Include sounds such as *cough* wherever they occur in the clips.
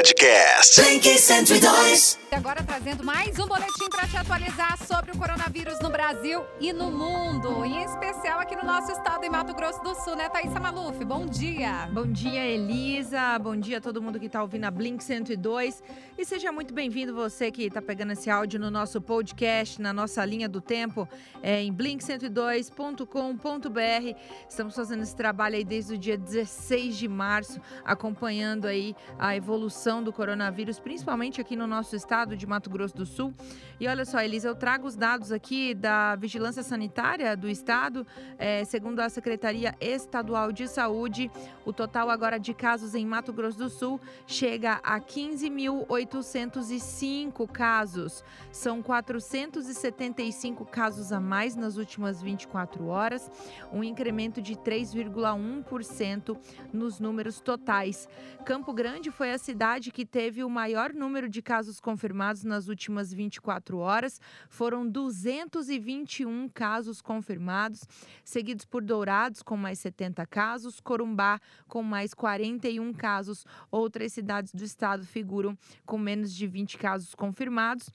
Podcast. Blink 102. E agora trazendo mais um boletim para te atualizar sobre o coronavírus no Brasil e no mundo, em especial aqui no nosso estado, em Mato Grosso do Sul, né, Thaisa Maluf? Bom dia. Bom dia, Elisa. Bom dia a todo mundo que está ouvindo a Blink 102. E seja muito bem-vindo você que está pegando esse áudio no nosso podcast, na nossa linha do tempo, é, em blink102.com.br. Estamos fazendo esse trabalho aí desde o dia 16 de março, acompanhando aí a evolução do coronavírus, principalmente aqui no nosso estado de Mato Grosso do Sul. E olha só, Elisa, eu trago os dados aqui da Vigilância Sanitária do Estado, é, segundo a Secretaria Estadual de Saúde, o total agora de casos em Mato Grosso do Sul chega a 15.805 casos. São 475 casos a mais nas últimas 24 horas, um incremento de 3,1% nos números totais. Campo Grande foi a cidade que teve o maior número de casos confirmados nas últimas 24 horas. Foram 221 casos confirmados, seguidos por Dourados, com mais 70 casos, Corumbá, com mais 41 casos. Outras cidades do estado figuram com menos de 20 casos confirmados.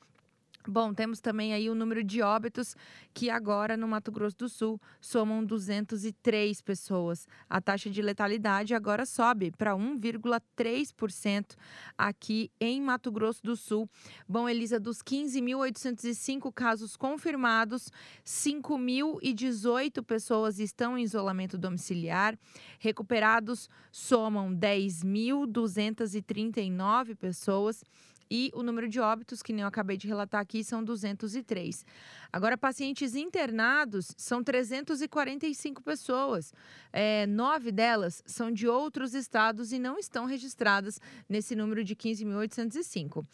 Bom, temos também aí o número de óbitos que agora no Mato Grosso do Sul somam 203 pessoas. A taxa de letalidade agora sobe para 1,3% aqui em Mato Grosso do Sul. Bom, Elisa, dos 15.805 casos confirmados, 5.018 pessoas estão em isolamento domiciliar. Recuperados somam 10.239 pessoas. E o número de óbitos, que nem eu acabei de relatar aqui, são 203. Agora, pacientes internados são 345 pessoas. É, nove delas são de outros estados e não estão registradas nesse número de 15.805. Uh,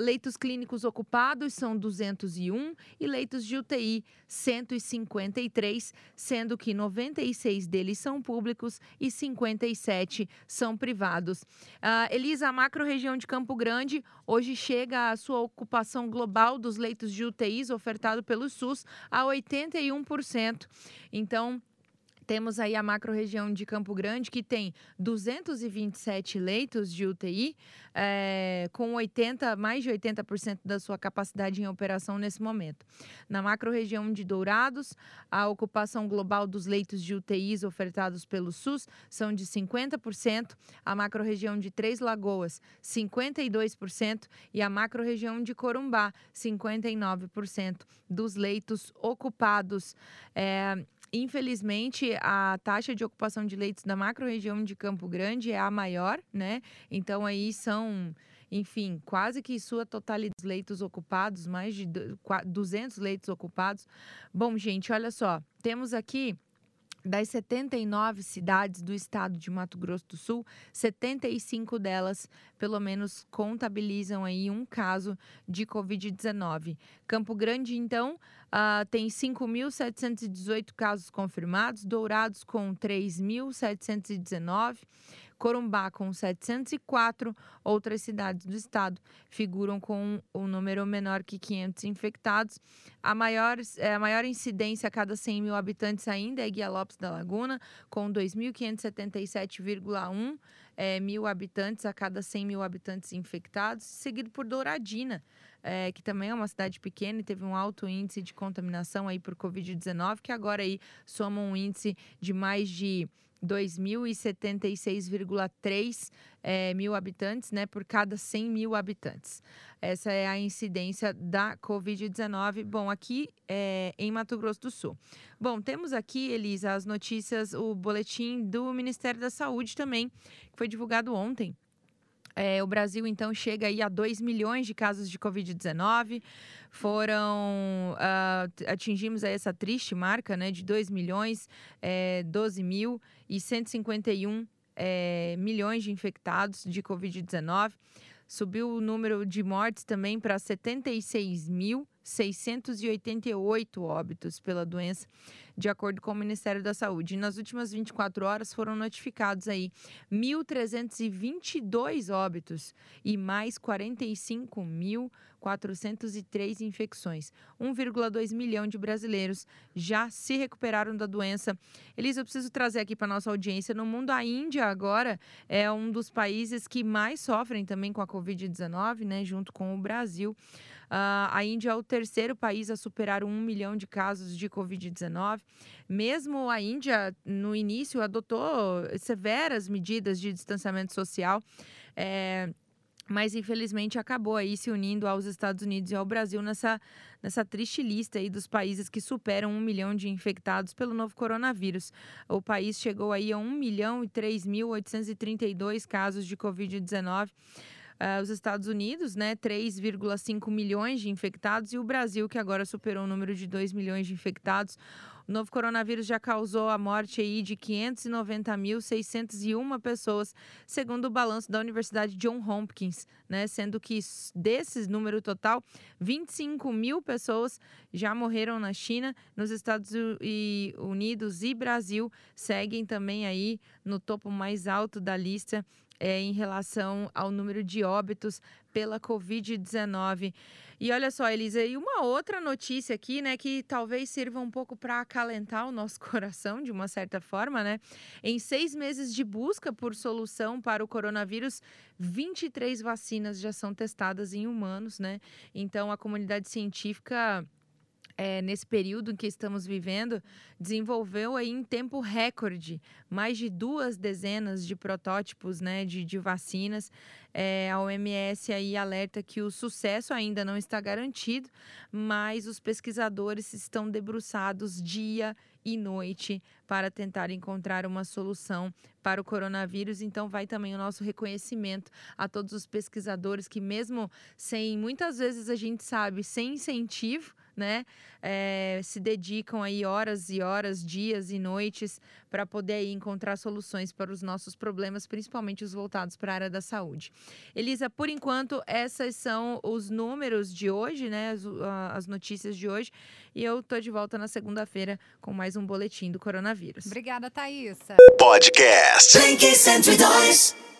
leitos clínicos ocupados são 201 e leitos de UTI 153, sendo que 96 deles são públicos e 57 são privados. Uh, Elisa, a macro-região de Campo Grande hoje chega a sua ocupação global dos leitos de UTIs ofertado pelo SUS a 81%. Então, temos aí a macro-região de Campo Grande, que tem 227 leitos de UTI, é, com 80, mais de 80% da sua capacidade em operação nesse momento. Na macro-região de Dourados, a ocupação global dos leitos de UTIs ofertados pelo SUS são de 50%, a macro-região de Três Lagoas, 52%, e a macro-região de Corumbá, 59% dos leitos ocupados. É, Infelizmente, a taxa de ocupação de leitos da macro-região de Campo Grande é a maior, né? Então, aí são, enfim, quase que sua totalidade de leitos ocupados, mais de 200 leitos ocupados. Bom, gente, olha só, temos aqui das 79 cidades do estado de Mato Grosso do Sul, 75 delas, pelo menos, contabilizam aí um caso de Covid-19. Campo Grande, então, uh, tem 5.718 casos confirmados, Dourados com 3.719. Corumbá com 704, outras cidades do estado figuram com um número menor que 500 infectados. A maior, é, a maior incidência a cada 100 mil habitantes ainda é Guia Lopes da Laguna, com 2.577,1 é, mil habitantes a cada 100 mil habitantes infectados, seguido por Douradina, é, que também é uma cidade pequena e teve um alto índice de contaminação aí por Covid-19, que agora aí soma um índice de mais de 2.076,3 é, mil habitantes, né, por cada 100 mil habitantes. Essa é a incidência da Covid-19. Bom, aqui é, em Mato Grosso do Sul. Bom, temos aqui, Elisa, as notícias, o boletim do Ministério da Saúde também, que foi divulgado ontem. É, o Brasil, então, chega aí a 2 milhões de casos de Covid-19. Foram. Uh, atingimos essa triste marca né, de 2 milhões, é, 12 mil e 151 é, milhões de infectados de Covid-19. Subiu o número de mortes também para 76 mil. 688 óbitos pela doença de acordo com o Ministério da Saúde. E nas últimas 24 horas foram notificados aí 1.322 óbitos e mais 45.403 infecções. 1,2 milhão de brasileiros já se recuperaram da doença. Elisa, eu preciso trazer aqui para nossa audiência. No mundo, a Índia agora é um dos países que mais sofrem também com a Covid-19, né? Junto com o Brasil. Uh, a Índia é o terceiro país a superar um milhão de casos de Covid-19. Mesmo a Índia, no início, adotou severas medidas de distanciamento social. É, mas infelizmente acabou aí se unindo aos Estados Unidos e ao Brasil nessa, nessa triste lista aí dos países que superam um milhão de infectados pelo novo coronavírus. O país chegou aí a 1 milhão e 3.832 casos de Covid-19. Uh, os Estados Unidos, né, 3,5 milhões de infectados, e o Brasil, que agora superou o número de 2 milhões de infectados. O novo coronavírus já causou a morte aí de 590.601 pessoas, segundo o balanço da Universidade John Hopkins, né? Sendo que desse número total, 25 mil pessoas já morreram na China, nos Estados Unidos e Brasil seguem também aí no topo mais alto da lista é, em relação ao número de óbitos pela Covid-19. E olha só, Elisa, e uma outra notícia aqui, né, que talvez sirva um pouco para acalentar o nosso *laughs* coração, de uma certa forma, né? Em seis meses de busca por solução para o coronavírus, 23 vacinas já são testadas em humanos, né? Então, a comunidade científica é, nesse período em que estamos vivendo, desenvolveu aí em tempo recorde mais de duas dezenas de protótipos né, de, de vacinas. É, a OMS aí alerta que o sucesso ainda não está garantido, mas os pesquisadores estão debruçados dia e noite para tentar encontrar uma solução para o coronavírus. Então, vai também o nosso reconhecimento a todos os pesquisadores que, mesmo sem, muitas vezes a gente sabe, sem incentivo, né, é, se dedicam aí horas e horas, dias e noites para poder aí encontrar soluções para os nossos problemas, principalmente os voltados para a área da saúde. Elisa, por enquanto, esses são os números de hoje, né, as, as notícias de hoje, e eu tô de volta na segunda-feira com mais um boletim do coronavírus. Obrigada, Thaís. Podcast. 102.